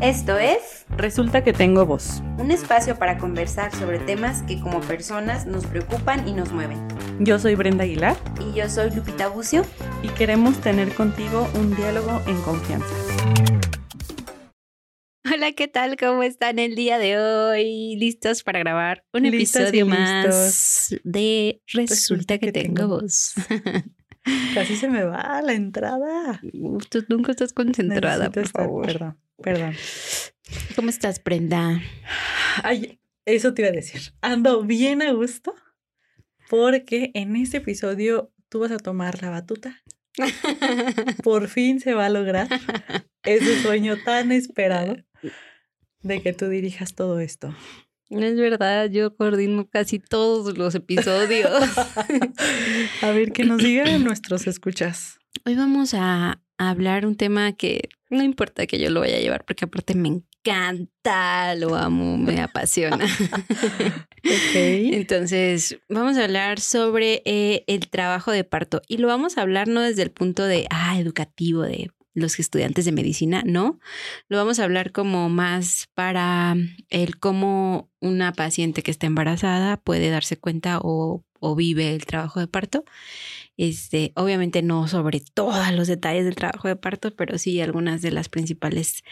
Esto es Resulta que tengo voz. un espacio para conversar sobre temas que como personas nos preocupan y nos mueven. Yo soy Brenda Aguilar Y yo soy Lupita Bucio. y queremos tener contigo un diálogo en confianza. Hola, ¿qué tal? ¿Cómo están el día de hoy? ¿Listos para grabar un episodio más de Resulta, Resulta que, que tengo tengo voz? Casi se me va la entrada. Tú nunca estás concentrada, Necesito por estar- favor. Perdón, perdón. ¿Cómo estás, Brenda? Ay, eso te iba a decir. Ando bien a gusto porque en este episodio tú vas a tomar la batuta. Por fin se va a lograr ese sueño tan esperado de que tú dirijas todo esto. Es verdad, yo coordino casi todos los episodios. A ver, que nos digan nuestros escuchas. Hoy vamos a hablar un tema que no importa que yo lo vaya a llevar, porque aparte me encanta, lo amo, me apasiona. Entonces, vamos a hablar sobre eh, el trabajo de parto y lo vamos a hablar no desde el punto de, ah, educativo de los estudiantes de medicina, no. Lo vamos a hablar como más para el cómo una paciente que está embarazada puede darse cuenta o, o vive el trabajo de parto. Este, obviamente no sobre todos los detalles del trabajo de parto, pero sí algunas de las principales,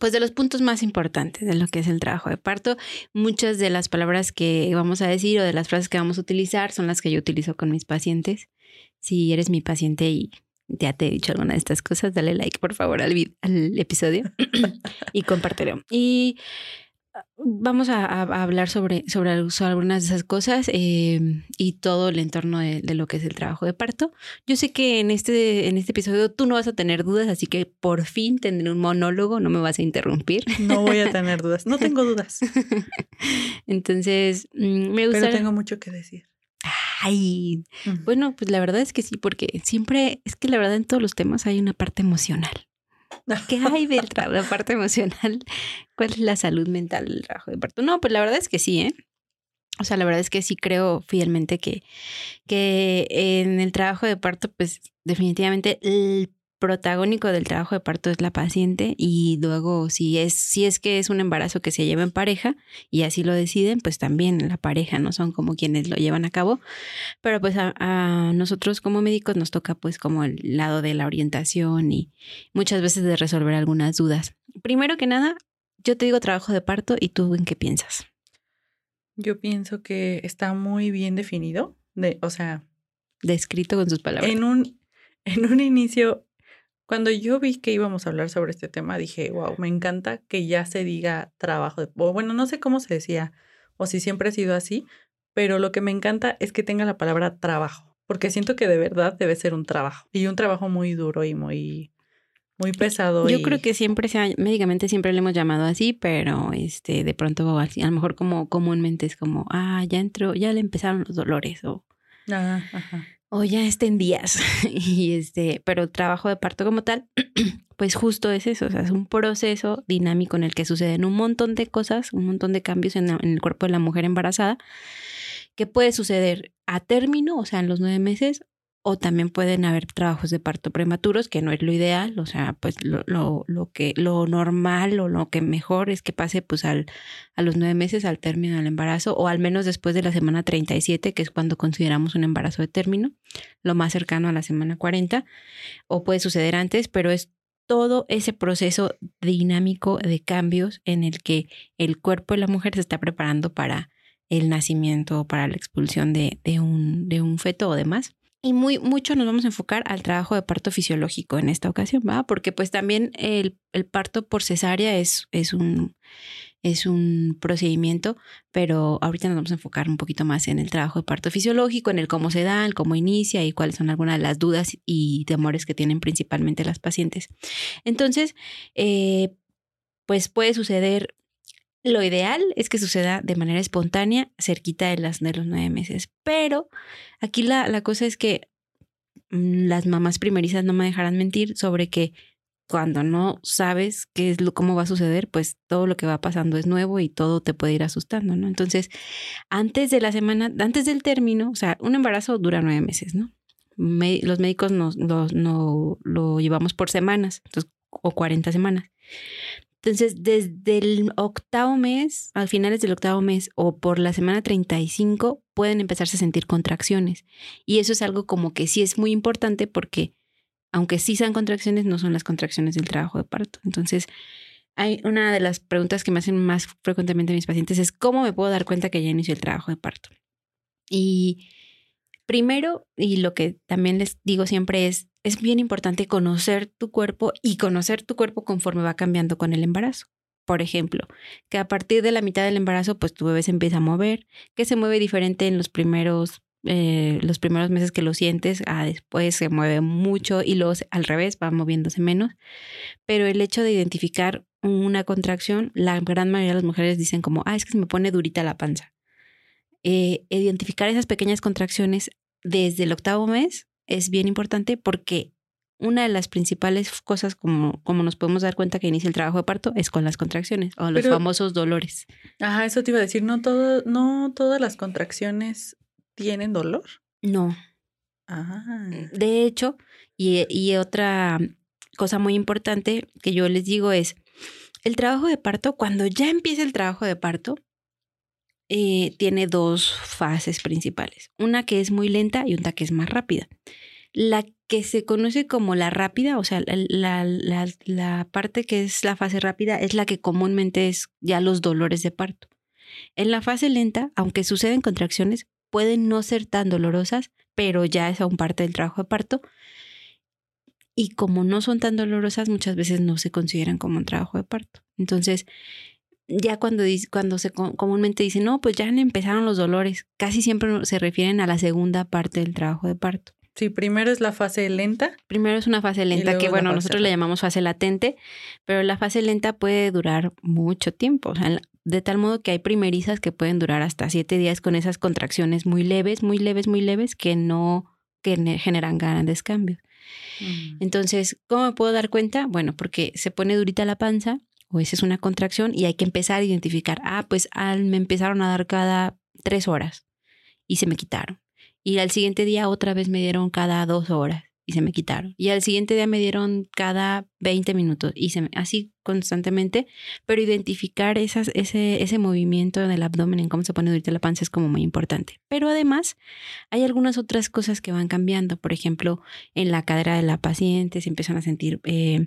pues de los puntos más importantes de lo que es el trabajo de parto. Muchas de las palabras que vamos a decir o de las frases que vamos a utilizar son las que yo utilizo con mis pacientes. Si eres mi paciente y ya te he dicho alguna de estas cosas, dale like por favor al, al episodio y compártelo. Y vamos a, hablar sobre, sobre, al- sobre algunas de esas cosas eh, y todo el entorno de, de lo que es el trabajo de parto. Yo sé que en este, en este episodio tú no vas a tener dudas, así que por fin tendré un monólogo, no me vas a interrumpir. No voy a tener dudas. No tengo dudas, Entonces, mm, me gusta... pero tengo mucho que decir. Ay, Mm. bueno, pues la verdad es que sí, porque siempre, es que la verdad en todos los temas hay una parte emocional. ¿Qué hay de la parte emocional? ¿Cuál es la salud mental del trabajo de parto? No, pues la verdad es que sí, ¿eh? O sea, la verdad es que sí creo fielmente que, que en el trabajo de parto, pues definitivamente el protagónico del trabajo de parto es la paciente y luego si es, si es que es un embarazo que se lleva en pareja y así lo deciden, pues también la pareja no son como quienes lo llevan a cabo. Pero pues a, a nosotros como médicos nos toca pues como el lado de la orientación y muchas veces de resolver algunas dudas. Primero que nada, yo te digo trabajo de parto y tú en qué piensas. Yo pienso que está muy bien definido. De, o sea, Descrito con sus palabras. en un, en un inicio, cuando yo vi que íbamos a hablar sobre este tema, dije, wow, me encanta que ya se diga trabajo. De, o bueno, no sé cómo se decía o si siempre ha sido así, pero lo que me encanta es que tenga la palabra trabajo, porque siento que de verdad debe ser un trabajo y un trabajo muy duro y muy, muy pesado. Yo y- creo que siempre sea, médicamente siempre le hemos llamado así, pero este, de pronto así, a lo mejor como comúnmente es como, ah, ya entró, ya le empezaron los dolores o Ah, ajá. O ya está días. y este, pero trabajo de parto como tal, pues justo es eso, o sea, es un proceso dinámico en el que suceden un montón de cosas, un montón de cambios en, la- en el cuerpo de la mujer embarazada, que puede suceder a término, o sea, en los nueve meses, o también pueden haber trabajos de parto prematuros, que no es lo ideal, o sea, pues lo, lo, lo que, lo normal o lo que mejor es que pase pues al, a los nueve meses al término del embarazo, o al menos después de la semana 37, que es cuando consideramos un embarazo de término, lo más cercano a la semana 40, o puede suceder antes, pero es todo ese proceso dinámico de cambios en el que el cuerpo de la mujer se está preparando para el nacimiento o para la expulsión de, de un, de un feto o demás. Y muy mucho nos vamos a enfocar al trabajo de parto fisiológico en esta ocasión, ¿va? Porque pues también el, el parto por cesárea es, es, un, es un procedimiento, pero ahorita nos vamos a enfocar un poquito más en el trabajo de parto fisiológico, en el cómo se da, el cómo inicia y cuáles son algunas de las dudas y temores que tienen principalmente las pacientes. Entonces, eh, pues puede suceder lo ideal es que suceda de manera espontánea cerquita de, las, de los nueve meses. Pero aquí la, la cosa es que mm, las mamás primerizas no me dejarán mentir sobre que cuando no sabes qué es lo, cómo va a suceder, pues todo lo que va pasando es nuevo y todo te puede ir asustando, ¿no? Entonces, antes de la semana, antes del término, o sea, un embarazo dura nueve meses, ¿no? Los médicos nos, no, lo llevamos por semanas, entonces, o 40 semanas. Entonces, desde el octavo mes, al finales del octavo mes o por la semana 35, pueden empezarse a sentir contracciones. Y eso es algo como que sí es muy importante porque, aunque sí sean contracciones, no son las contracciones del trabajo de parto. Entonces, hay una de las preguntas que me hacen más frecuentemente mis pacientes es cómo me puedo dar cuenta que ya inició el trabajo de parto. Y primero, y lo que también les digo siempre es, es bien importante conocer tu cuerpo y conocer tu cuerpo conforme va cambiando con el embarazo. Por ejemplo, que a partir de la mitad del embarazo, pues tu bebé se empieza a mover, que se mueve diferente en los primeros, eh, los primeros meses que lo sientes, a después se mueve mucho y luego al revés va moviéndose menos. Pero el hecho de identificar una contracción, la gran mayoría de las mujeres dicen como, ah, es que se me pone durita la panza. Eh, identificar esas pequeñas contracciones desde el octavo mes es bien importante porque una de las principales cosas como, como nos podemos dar cuenta que inicia el trabajo de parto es con las contracciones o los famosos dolores. Ajá, eso te iba a decir, no todo, no todas las contracciones tienen dolor. No. Ah. De hecho, y, y otra cosa muy importante que yo les digo es, el trabajo de parto, cuando ya empieza el trabajo de parto, eh, tiene dos fases principales. Una que es muy lenta y una que es más rápida. La que se conoce como la rápida, o sea, la, la, parte que es la fase rápida es la que comúnmente es ya los dolores de parto. En la fase lenta, aunque suceden contracciones, pueden no ser tan dolorosas, pero ya es aún parte del trabajo de parto. Y como no son tan dolorosas, muchas veces no se consideran como un trabajo de parto. Entonces, ya cuando, cuando se comúnmente dicen, no, pues ya empezaron los dolores, casi siempre se refieren a la segunda parte del trabajo de parto. Sí, primero es la fase lenta. Primero es una fase lenta que, bueno, nosotros le llamamos fase latente, pero la fase lenta puede durar mucho tiempo, o sea, de tal modo que hay primerizas que pueden durar hasta siete días con esas contracciones muy leves, muy leves, muy leves, que no que generan grandes cambios. Mm. Entonces, ¿cómo me puedo dar cuenta? Bueno, porque se pone durita la panza, o esa es una contracción y hay que empezar a identificar, ah, pues al, me empezaron a dar cada tres horas y se me quitaron. Y al siguiente día otra vez me dieron cada dos horas y se me quitaron. Y al siguiente día me dieron cada 20 minutos y se así constantemente, pero identificar ese, ese movimiento del abdomen, en cómo se pone ahorita la panza es como muy importante. Pero además hay algunas otras cosas que van cambiando. Por ejemplo, en la cadera de la paciente se empiezan a sentir eh,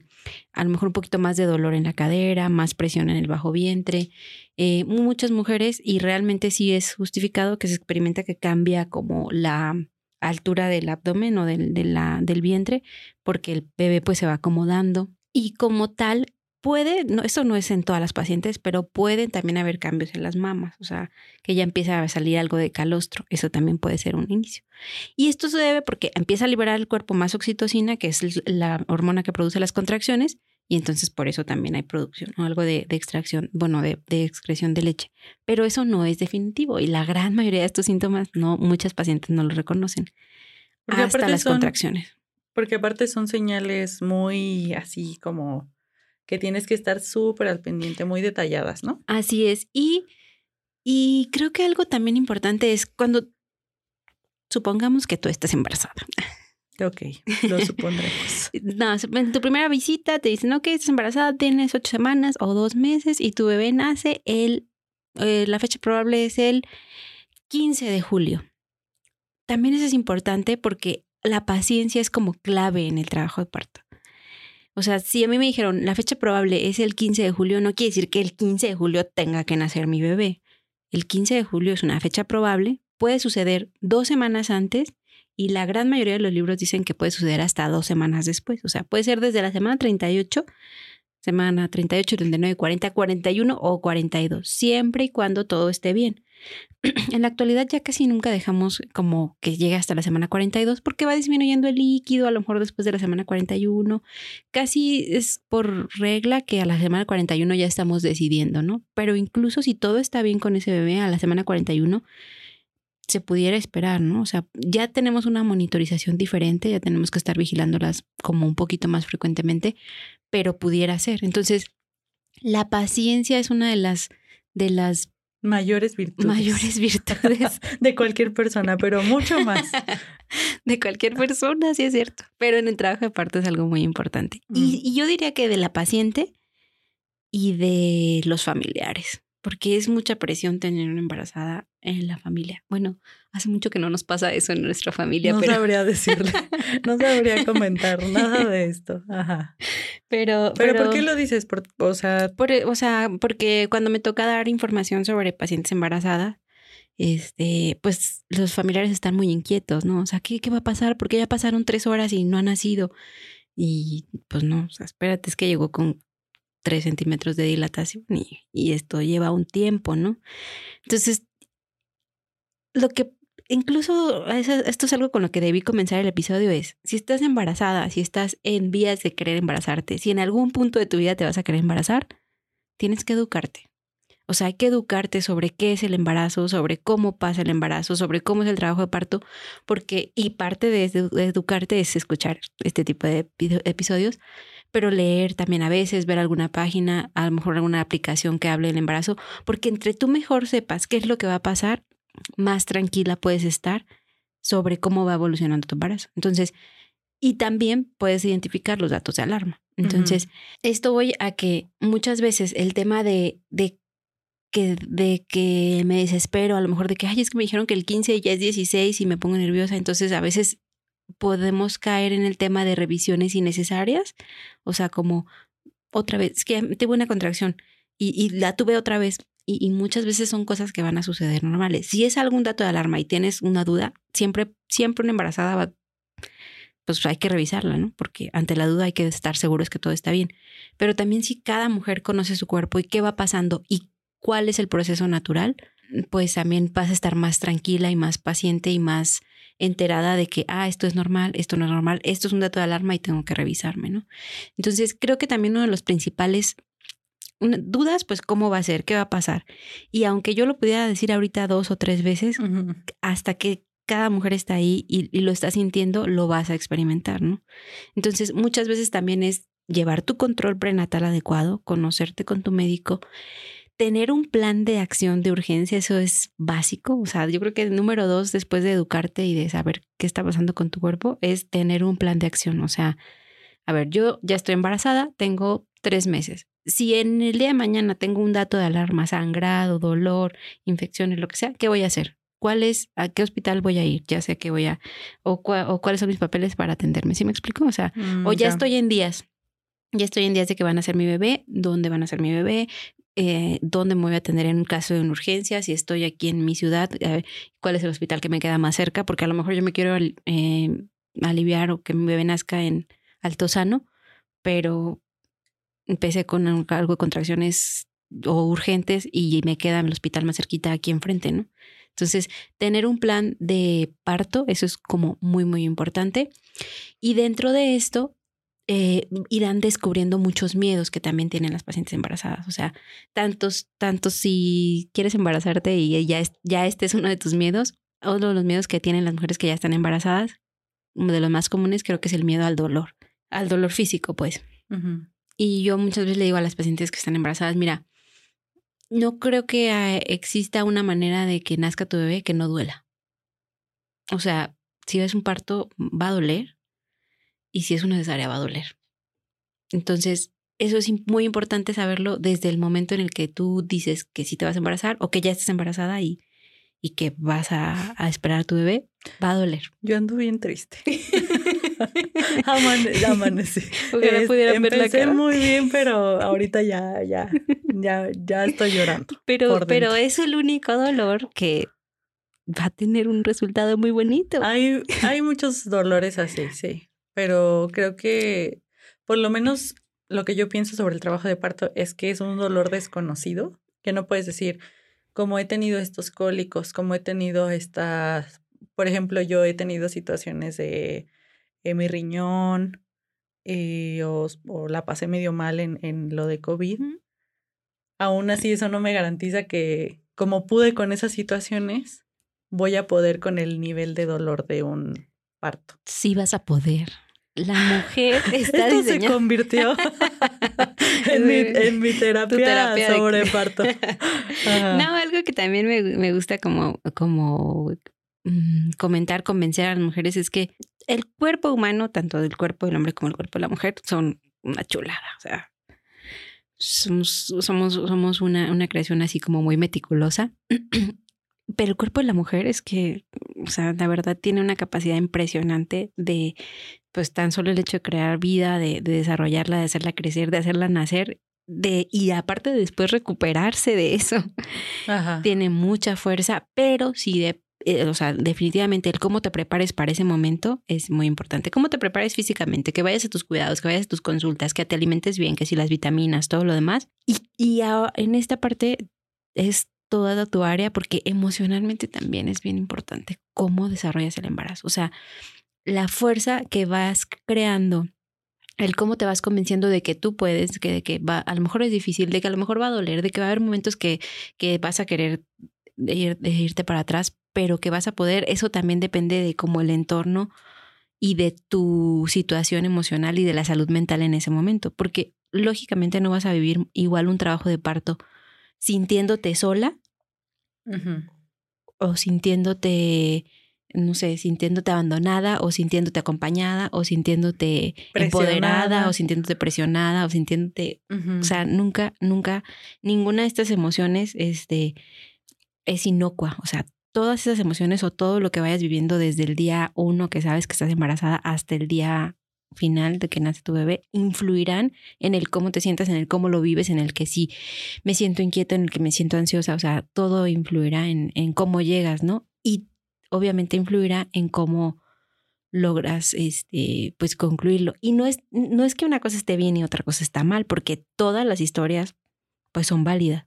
a lo mejor un poquito más de dolor en la cadera, más presión en el bajo vientre. Eh, muchas mujeres, y realmente sí es justificado que se experimenta que cambia como la altura del abdomen o del, del vientre, porque el bebé pues se va acomodando. Y como tal, puede, no, esto no es en todas las pacientes, pero pueden también haber cambios en las mamas, o sea, que ya empieza a salir algo de calostro, eso también puede ser un inicio. Y esto se debe porque empieza a liberar el cuerpo más oxitocina, que es la hormona que produce las contracciones, y entonces por eso también hay producción o algo de, extracción, bueno, de, excreción de leche. Pero eso no es definitivo y la gran mayoría de estos síntomas, no, muchas pacientes no lo reconocen. hasta las contracciones. Porque aparte son señales muy así como que tienes que estar súper al pendiente, muy detalladas, ¿no? Así es. Y, y creo que algo también importante es cuando supongamos que tú estás embarazada. Ok, lo supondremos. no, en tu primera visita te dicen, ok, estás embarazada, tienes ocho semanas o dos meses y tu bebé nace el, eh, la fecha probable es el 15 de julio. También eso es importante porque la paciencia es como clave en el trabajo de parto. O sea, si a mí me dijeron la fecha probable es el 15 de julio, no quiere decir que el 15 de julio tenga que nacer mi bebé. El 15 de julio es una fecha probable, puede suceder dos semanas antes y la gran mayoría de los libros dicen que puede suceder hasta dos semanas después. O sea, puede ser desde la semana 38, semana 38, 39, 40, 41 o 42, siempre y cuando todo esté bien. En la actualidad ya casi nunca dejamos como que llegue hasta la semana 42 porque va disminuyendo el líquido, a lo mejor después de la semana 41. Casi es por regla que a la semana 41 ya estamos decidiendo, ¿no? Pero incluso si todo está bien con ese bebé a la semana 41, se pudiera esperar, ¿no? O sea, ya tenemos una monitorización diferente, ya tenemos que estar vigilándolas como un poquito más frecuentemente, pero pudiera ser. Entonces, la paciencia es una de las de las mayores virtudes. Mayores virtudes de cualquier persona, pero mucho más. de cualquier persona, sí es cierto. Pero en el trabajo de parto es algo muy importante. Y, y, yo diría que de la paciente, y de los familiares, porque es mucha presión tener una embarazada en la familia. Bueno, hace mucho que no nos pasa eso en nuestra familia. No pero... sabría decirle, no sabría comentar nada de esto. Ajá. Pero, pero, ¿por qué lo dices? Por, o, sea... Por, o sea, porque cuando me toca dar información sobre pacientes embarazadas, este, pues los familiares están muy inquietos, ¿no? O sea, ¿qué, qué va a pasar? Porque ya pasaron tres horas y no ha nacido. Y pues no, o sea, espérate, es que llegó con tres centímetros de dilatación y, y esto lleva un tiempo, ¿no? Entonces, lo que incluso esto es algo con lo que debí comenzar el episodio es, si estás embarazada, si estás en vías de querer embarazarte, si en algún punto de tu vida te vas a querer embarazar, tienes que educarte. O sea, hay que educarte sobre qué es el embarazo, sobre cómo pasa el embarazo, sobre cómo es el trabajo de parto, porque, y parte de, educarte es escuchar este tipo de episodios, pero leer también a veces, ver alguna página, a lo mejor alguna aplicación que hable del embarazo, porque entre tú mejor sepas qué es lo que va a pasar, más tranquila puedes estar sobre cómo va evolucionando tu embarazo. Entonces, y también puedes identificar los datos de alarma. Entonces, esto voy a que muchas veces el tema de, de que, de que me desespero, a lo mejor de que, ay, es que me dijeron que el 15 ya es 16 y me pongo nerviosa, entonces a veces podemos caer en el tema de revisiones innecesarias, o sea, como otra vez, es que tuve una contracción y, y la tuve otra vez y, muchas veces son cosas que van a suceder normales. Si es algún dato de alarma y tienes una duda, siempre, siempre una embarazada va, pues hay que revisarla, ¿no? Porque ante la duda hay que estar seguros que todo está bien. Pero también si cada mujer conoce su cuerpo y qué va pasando y cuál es el proceso natural, pues también vas a estar más tranquila y más paciente y más enterada de que, ah, esto es normal, esto no es normal, esto es un dato de alarma y tengo que revisarme, ¿no? Entonces, creo que también uno de los principales dudas, pues cómo va a ser, qué va a pasar. Y aunque yo lo pudiera decir ahorita dos o tres veces, hasta que cada mujer está ahí y, y, lo está sintiendo, lo vas a experimentar, ¿no? Entonces, muchas veces también es llevar tu control prenatal adecuado, conocerte con tu médico tener un plan de acción de urgencia, eso es básico. O sea, yo creo que el número dos, después de educarte y de saber qué está pasando con tu cuerpo, es tener un plan de acción. O sea, a ver, yo ya estoy embarazada, tengo tres meses. Si en el día de mañana tengo un dato de alarma, sangrado, dolor, infecciones, lo que sea, ¿qué voy a hacer? ¿Cuál es, a qué hospital voy a ir? Ya sé que voy a, o, o cuáles son mis papeles para atenderme. ¿Sí me explico? O sea, mm, o ya, ya estoy en días, ya estoy en días de que van a ser mi bebé, dónde van a ser mi bebé, eh, dónde me voy a atender en un caso de una urgencia, si estoy aquí en mi ciudad, eh, cuál es el hospital que me queda más cerca, porque a lo mejor yo me quiero eh, aliviar o que mi bebé nazca en Altozano, pero empecé con algo de contracciones o urgentes y me queda el hospital más cerquita aquí enfrente, ¿no? Entonces, tener un plan de parto, eso es como muy, muy importante. Y dentro de esto, eh, irán descubriendo muchos miedos que también tienen las pacientes embarazadas. O sea, tantos, tantos si quieres embarazarte y ya, ya este es uno de tus miedos, uno de los miedos que tienen las mujeres que ya están embarazadas, uno de los más comunes creo que es el miedo al dolor, al dolor físico, pues. Y yo muchas veces le digo a las pacientes que están embarazadas, mira, no creo que ah, exista una manera de que nazca tu bebé que no duela. O sea, si ves un parto, va a doler, y si es una cesárea va a doler. Entonces, eso es muy importante saberlo desde el momento en el que tú dices que sí te vas a embarazar o que ya estás embarazada y, y que vas a, a, esperar a tu bebé, va a doler. Yo ando bien triste. Amane amanecí. Es, pudieran ver la cara. muy bien, pero ahorita ya, ya, ya, ya estoy llorando. Pero, pero es el único dolor que va a tener un resultado muy bonito. Hay, hay muchos dolores así, sí pero creo que por lo menos lo que yo pienso sobre el trabajo de parto es que es un dolor desconocido, que no puedes decir, como he tenido estos cólicos, como he tenido estas, por ejemplo, yo he tenido situaciones de mi riñón eh, o, o, la pasé medio mal en, en lo de COVID. Aún así, eso no me garantiza que como pude con esas situaciones, voy a poder con el nivel de dolor de un parto. Sí vas a poder. La mujer está Esto se convirtió en, mi, en, mi, terapia, sobre parto. No, algo que también me, me gusta como, como mm, comentar, convencer a las mujeres es que el cuerpo humano, tanto del cuerpo del hombre como el cuerpo de la mujer, son una chulada. O sea, somos, somos, somos una, una creación así como muy meticulosa. Pero el cuerpo de la mujer es que, o sea, la verdad tiene una capacidad impresionante de, pues tan solo el hecho de crear vida, de, de desarrollarla, de hacerla crecer, de hacerla nacer, de, y aparte de después recuperarse de eso. Ajá. Tiene mucha fuerza, pero sí de eh, o sea, definitivamente el cómo te prepares para ese momento es muy importante. Cómo te prepares físicamente, que vayas a tus cuidados, que vayas a tus consultas, que te alimentes bien, que si las vitaminas, todo lo demás. Y, y en esta parte es toda tu área porque emocionalmente también es bien importante cómo desarrollas el embarazo. O sea, la fuerza que vas creando, el cómo te vas convenciendo de que tú puedes, que, de que va, a lo mejor es difícil, de que a lo mejor va a doler, de que va a haber momentos que, que vas a querer ir- de irte para atrás, pero que vas a poder, eso también depende de cómo el entorno y de tu situación emocional y de la salud mental en ese momento, porque lógicamente no vas a vivir igual un trabajo de parto sintiéndote sola o sintiéndote, no sé, sintiéndote abandonada o sintiéndote acompañada o sintiéndote empoderada o sintiéndote presionada o sintiéndote o sea, nunca, nunca, ninguna de estas emociones este, es inocua. O sea, todas esas emociones o todo lo que vayas viviendo desde el día uno que sabes que estás embarazada hasta el día final de que nace tu bebé, influirán en el cómo te sientas, en el cómo lo vives, en el que sí me siento inquieta, en el que me siento ansiosa. O sea, todo influirá en, en cómo llegas, ¿no? Y obviamente influirá en cómo logras este pues concluirlo y no es no es que una cosa esté bien y otra cosa está mal porque todas las historias pues son válidas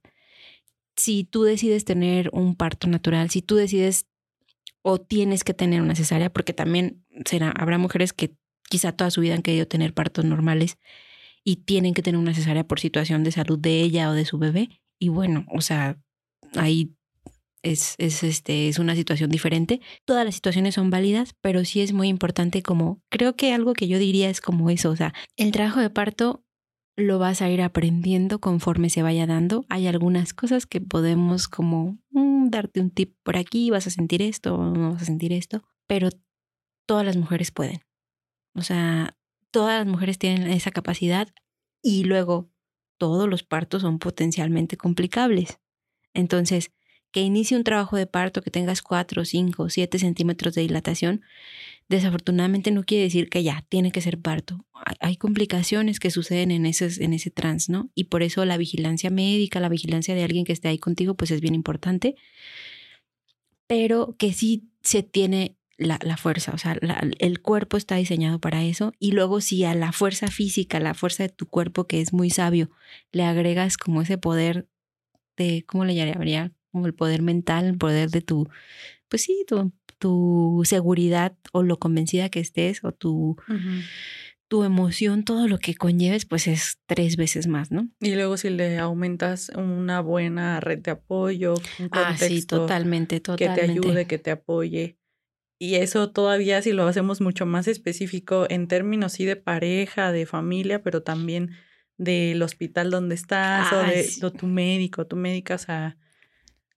si tú decides tener un parto natural si tú decides o tienes que tener una cesárea porque también será habrá mujeres que quizá toda su vida han querido tener partos normales y tienen que tener una cesárea por situación de salud de ella o de su bebé y bueno o sea ahí es, es, este, es una situación diferente. Todas las situaciones son válidas, pero sí es muy importante como, creo que algo que yo diría es como eso, o sea, el trabajo de parto lo vas a ir aprendiendo conforme se vaya dando. Hay algunas cosas que podemos como mm, darte un tip por aquí, vas a sentir esto, no vas a sentir esto, pero todas las mujeres pueden. O sea, todas las mujeres tienen esa capacidad y luego todos los partos son potencialmente complicables. Entonces, que inicie un trabajo de parto, que tengas 4, 5, 7 centímetros de dilatación, desafortunadamente no quiere decir que ya tiene que ser parto. Hay, complicaciones que suceden en, esos, en ese trans, ¿no? Y por eso la vigilancia médica, la vigilancia de alguien que esté ahí contigo, pues es bien importante. Pero que sí se tiene la, fuerza, o sea, el cuerpo está diseñado para eso. Y luego si a la fuerza física, la fuerza de tu cuerpo, que es muy sabio, le agregas como ese poder de, ¿cómo le llamaría? Como el poder mental, el poder de tu, pues sí, tu, tu seguridad o lo convencida que estés o tu, tu emoción, todo lo que conlleves, pues es tres veces más, ¿no? Y luego si le aumentas una buena red de apoyo, un Ah, sí, contexto totalmente, que totalmente. te ayude, que te apoye. Y eso todavía si lo hacemos mucho más específico en términos sí de pareja, de familia, pero también del hospital donde estás o de, sí. tu médico, tu médica, o sea,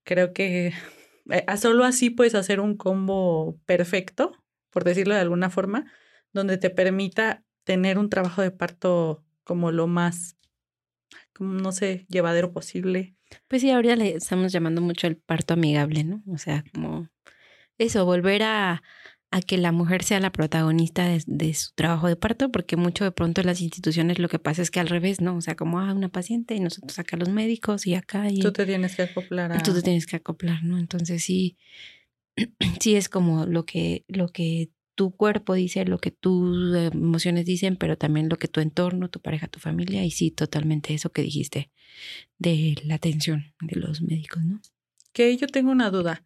creo que a solo así puedes hacer un combo perfecto, por decirlo de alguna forma, donde te permita tener un trabajo de parto como lo más, no sé, llevadero posible. Pues sí, ahora le estamos llamando mucho el parto amigable, ¿no? O sea, como eso, volver a, a que la mujer sea la protagonista de, de su trabajo de parto, porque mucho de pronto en las instituciones lo que pasa es que al revés, ¿no? O sea, como ah, una paciente y nosotros acá los médicos y acá y Tú te tienes que acoplar a... tú te tienes que acoplar, ¿no? Entonces sí, sí es como lo que, lo que tu cuerpo dice, lo que tus emociones dicen, pero también lo que tu entorno, tu pareja, tu familia, y sí, totalmente eso que dijiste de la atención de los médicos, ¿no? Que yo tengo una duda.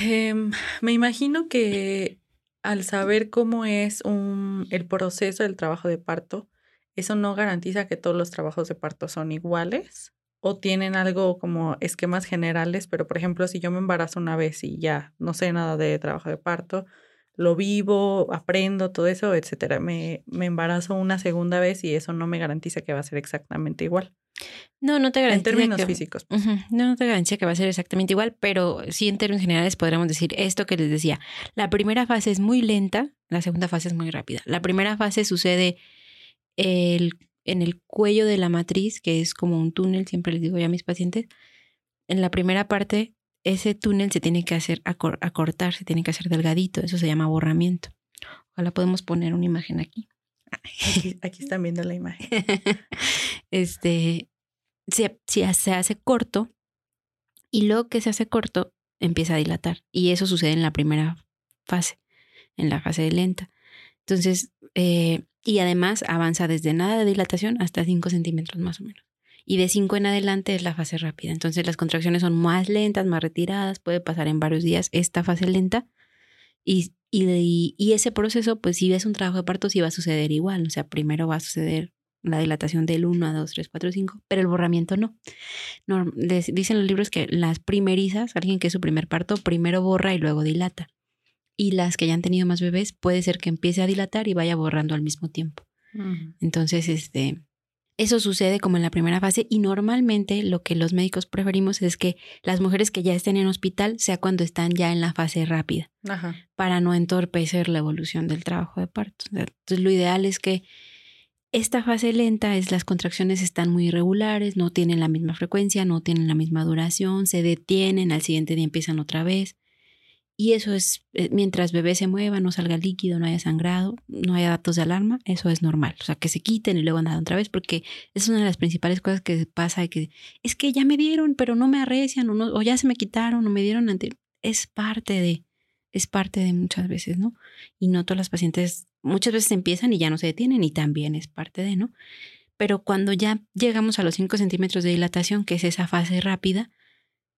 Em, me imagino que al saber cómo es un, el proceso del trabajo de parto, eso no garantiza que todos los trabajos de parto son iguales o tienen algo como esquemas generales, pero por ejemplo, si yo me embarazo una vez y ya no sé nada de trabajo de parto, lo vivo, aprendo todo eso, etcétera, me, me embarazo una segunda vez y eso no me garantiza que va a ser exactamente igual. No, no te En garantiza términos que- físicos. pues. No, no te garantiza que va a ser exactamente igual, pero sí en términos generales podríamos decir esto que les decía. La primera fase es muy lenta, la segunda fase es muy rápida. La primera fase sucede el, en el cuello de la matriz, que es como un túnel, siempre les digo ya a mis pacientes, en la primera parte, ese túnel se tiene que hacer acortar, se tiene que hacer delgadito, eso se llama borramiento. Ojalá podemos poner una imagen aquí. Aquí, están viendo la imagen. este, se, se hace corto y luego que se hace corto empieza a dilatar y eso sucede en la primera fase, en la fase lenta. Entonces, eh, y además avanza desde nada de dilatación hasta 5 centímetros más o menos. Y de 5 en adelante es la fase rápida. Entonces las contracciones son más lentas, más retiradas, puede pasar en varios días esta fase lenta. Y, y, y ese proceso, pues si ves un trabajo de parto, sí va a suceder igual. O sea, primero va a suceder la dilatación del 1 a 2, 3, 4, 5, pero el borramiento no. no dicen los libros que las primerizas, alguien que es su primer parto, primero borra y luego dilata y las que ya han tenido más bebés puede ser que empiece a dilatar y vaya borrando al mismo tiempo. Entonces, este, eso sucede como en la primera fase y normalmente lo que los médicos preferimos es que las mujeres que ya estén en hospital sea cuando están ya en la fase rápida para no entorpecer la evolución del trabajo de parto. Entonces, lo ideal es que esta fase lenta es las contracciones están muy irregulares, no tienen la misma frecuencia, no tienen la misma duración, se detienen, al siguiente día empiezan otra vez. Y eso es, eh, mientras bebé se mueva, no salga líquido, no haya sangrado, no haya datos de alarma, eso es normal. O sea, que se quiten y luego andan otra vez, porque es una de las principales cosas que pasa, que es que ya me dieron, pero no me arrecian, o, no, o ya se me quitaron, o me dieron antes. Es parte de, es parte de muchas veces, ¿no? Y no todas las pacientes, muchas veces empiezan y ya no se detienen, y también es parte de, ¿no? Pero cuando ya llegamos a los 5 centímetros de dilatación, que es esa fase rápida,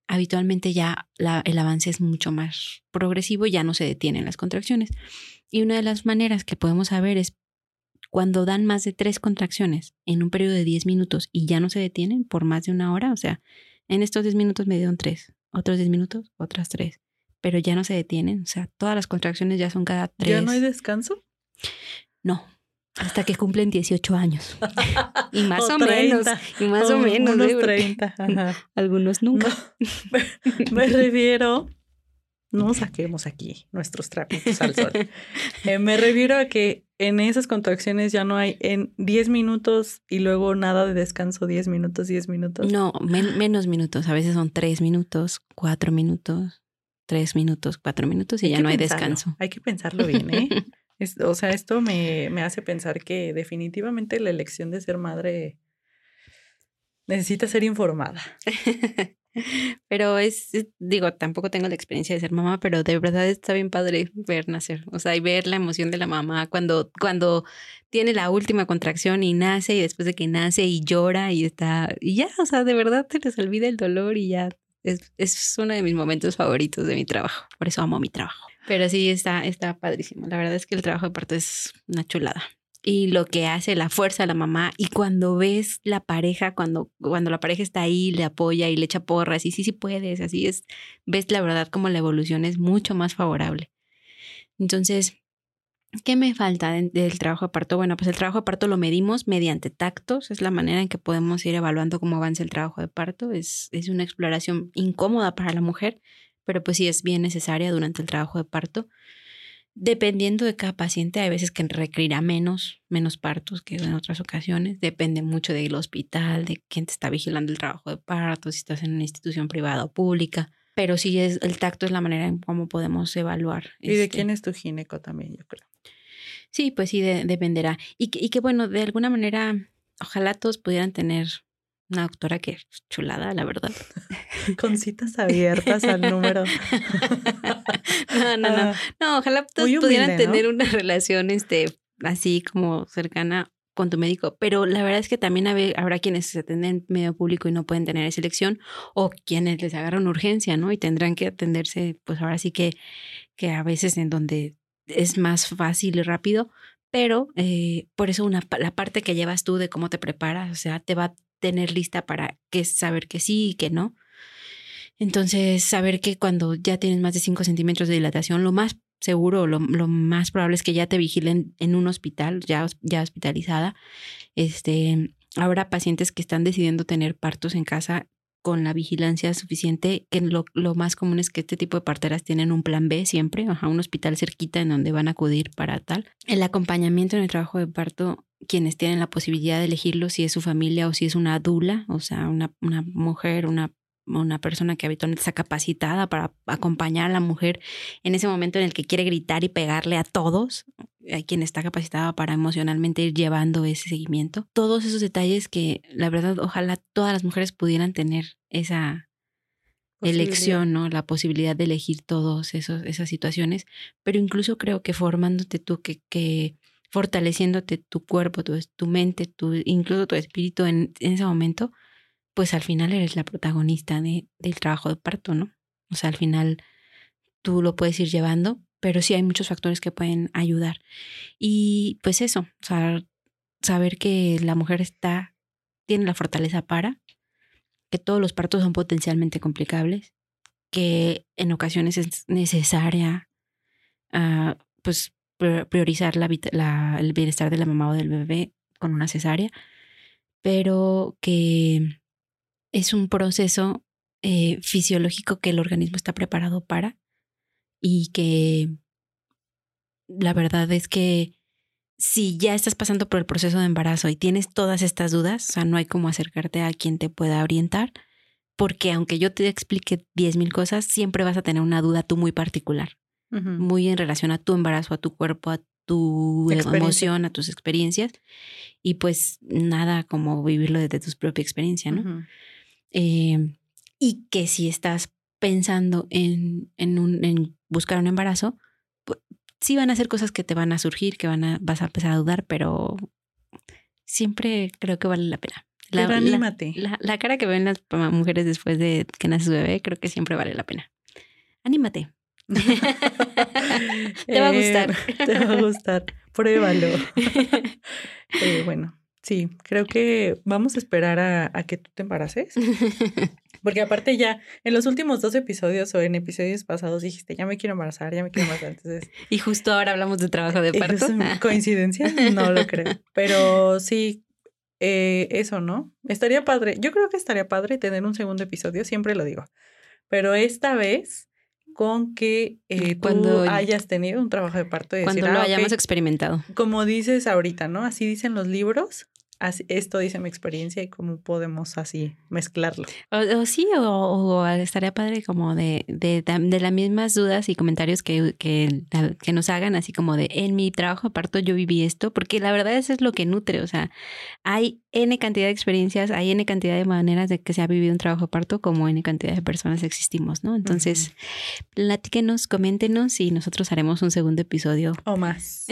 habitualmente ya el avance es mucho más progresivo, ya no se detienen las contracciones. Y una de las maneras que podemos saber es cuando dan más de tres contracciones en un periodo de 10 minutos y ya no se detienen por más de una hora, o sea, en estos 10 minutos me dieron tres, otros 10 minutos, otras tres, pero ya no se detienen, o sea, todas las contracciones ya son cada tres. ¿Ya no hay descanso? No, hasta que cumplen 18 años. y más o, menos. Y más o, menos. Unos 30. Algunos nunca. me refiero. No saquemos aquí nuestros trapitos al sol. Eh, me refiero a que en esas contracciones ya no hay en 10 minutos y luego nada de descanso, 10 minutos, 10 minutos. No, menos minutos. A veces son 3 minutos, 4 minutos, 3 minutos, 4 minutos y ya no hay descanso. Hay que pensarlo bien, ¿eh? O sea, esto me, me, hace pensar que definitivamente la elección de ser madre necesita ser informada. pero es, digo, tampoco tengo la experiencia de ser mamá, pero de verdad está bien padre ver nacer, o sea, y ver la emoción de la mamá cuando, cuando tiene la última contracción y nace y después de que nace y llora y está, y ya, o sea, de verdad te les olvida el dolor y ya, es, es uno de mis momentos favoritos de mi trabajo, por eso amo mi trabajo. Pero sí, está, está padrísimo. La verdad es que el trabajo de parto es una chulada. Y lo que hace la fuerza la mamá. Y cuando ves la pareja, cuando, cuando la pareja está ahí, le apoya y le echa porras, y sí, sí puedes, así es, ves la verdad como la evolución es mucho más favorable. Entonces, ¿Qué me falta del trabajo de parto? Bueno, pues el trabajo de parto lo medimos mediante tactos, es la manera en que podemos ir evaluando cómo avanza el trabajo de parto. Es, es una exploración incómoda para la mujer, pero pues sí es bien necesaria durante el trabajo de parto. Dependiendo de cada paciente, hay veces que requerirá menos, menos partos que en otras ocasiones. Depende mucho del hospital, de quién te está vigilando el trabajo de parto, si estás en una institución privada o pública. Pero sí es, el tacto es la manera en cómo podemos evaluar. Y de este quién es tu gineco también, yo creo. Sí, pues sí, dependerá. Y, y que bueno, de alguna manera, ojalá todos pudieran tener una doctora que chulada, la verdad. Con citas abiertas al número. no, no, no. Ah, no, ojalá todos pudieran tener una relación este, así como cercana con tu médico, pero la verdad es que también habrá quienes se atienden en medio público y no pueden tener esa elección o quienes les agarran urgencia, ¿no? Y tendrán que atenderse, pues ahora sí que, que a veces en donde es más fácil y rápido, pero eh, por eso una, la parte que llevas tú de cómo te preparas, o sea, te va tener lista para que saber que sí y que no. Entonces, saber que cuando ya tienes más de 5 centímetros de dilatación, lo más seguro, lo, lo, más probable es que ya te vigilen en un hospital, ya, ya hospitalizada. Este, habrá pacientes que están decidiendo tener partos en casa con la vigilancia suficiente, que lo, lo, más común es que este tipo de parteras tienen un plan B siempre, un hospital cerquita en donde van a acudir para tal. El acompañamiento en el trabajo de parto quienes tienen la posibilidad de elegirlo, si es su familia o si es una dula, o sea, una, una mujer, una, una persona que habitualmente está capacitada para acompañar a la mujer en ese momento en el que quiere gritar y pegarle a todos, hay quien está capacitada para emocionalmente ir llevando ese seguimiento. Todos esos detalles que la verdad ojalá todas las mujeres pudieran tener esa elección, ¿no? La posibilidad de elegir todas esas situaciones, pero incluso creo que formándote tú, que, que fortaleciéndote tu cuerpo, tu, tu mente, tu, incluso tu espíritu en, ese momento, pues al final eres la protagonista de, del trabajo de parto, ¿no? O sea, al final tú lo puedes ir llevando, pero sí hay muchos factores que pueden ayudar. Y pues eso, saber que la mujer está, tiene la fortaleza para, que todos los partos son potencialmente complicables, que en ocasiones es necesaria, uh, pues, priorizar la, el bienestar de la mamá o del bebé con una cesárea, pero que es un proceso eh, fisiológico que el organismo está preparado para y que la verdad es que si ya estás pasando por el proceso de embarazo y tienes todas estas dudas, o sea, no hay como acercarte a quien te pueda orientar, porque aunque yo te explique 10.000 cosas, siempre vas a tener una duda tú muy particular, muy en relación a tu embarazo, a tu cuerpo, a tu emoción, a tus experiencias, y pues nada como vivirlo desde tu propia experiencia, ¿no? Eh, y que si estás pensando en, en, un, en buscar un embarazo, sí van a ser cosas que te van a surgir, que van a, vas a empezar a dudar, pero siempre creo que vale la pena. La, anímate. La, cara que ven las mujeres después de que nace su bebé, creo que siempre vale la pena. Anímate. te va a gustar. Eh, te va a gustar. Pruébalo. Eh, bueno, sí, creo que vamos a esperar a, a que tú te embaraces. Porque aparte ya en los últimos dos episodios o en episodios pasados dijiste, ya me quiero embarazar, ya me quiero embarazar. Entonces, y justo ahora hablamos de trabajo de parto. ¿Coincidencia? No lo creo. Pero sí, eh, eso, ¿no? Estaría padre. Yo creo que estaría padre tener un segundo episodio, siempre lo digo. Pero esta vez con que eh, Cuando tú hayas tenido un trabajo de parto. Y Cuando lo ah, hayamos experimentado. Como dices ahorita, ¿no? Así dicen los libros esto dice mi experiencia y cómo podemos así mezclarlo. O, sí, o, estaría padre como de, de, de, las mismas dudas y comentarios que, que, que, nos hagan, así como de en mi trabajo parto yo viví esto, porque la verdad eso es lo que nutre, o sea, hay N cantidad de experiencias, hay N cantidad de maneras de que se ha vivido un trabajo parto como N cantidad de personas existimos, ¿no? Entonces, platíquenos, coméntenos y nosotros haremos un segundo episodio. O más.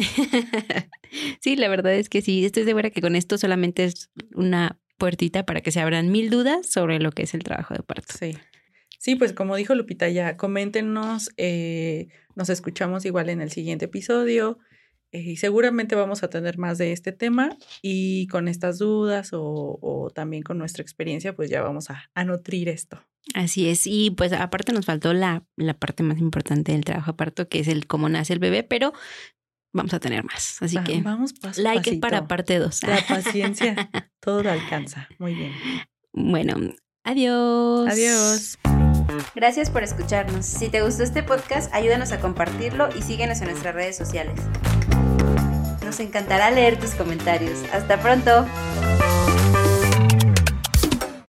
sí, la verdad es que sí, estoy segura que con esto solamente es una puertita para que se abran mil dudas sobre lo que es el trabajo de parto. Sí. Sí, pues como dijo Lupita ya, coméntenos, eh, nos escuchamos igual en el siguiente episodio eh, y seguramente vamos a tener más de este tema y con estas dudas o, también con nuestra experiencia, pues ya vamos a, a, nutrir esto. Así es, y pues aparte nos faltó la, la parte más importante del trabajo de parto, que es el cómo nace el bebé, pero vamos a tener más. Así que vamos like para parte 2. La paciencia todo alcanza. Muy bien. Bueno, adiós. Adiós. Gracias por escucharnos. Si te gustó este podcast, ayúdanos a compartirlo y síguenos en nuestras redes sociales. Nos encantará leer tus comentarios. Hasta pronto.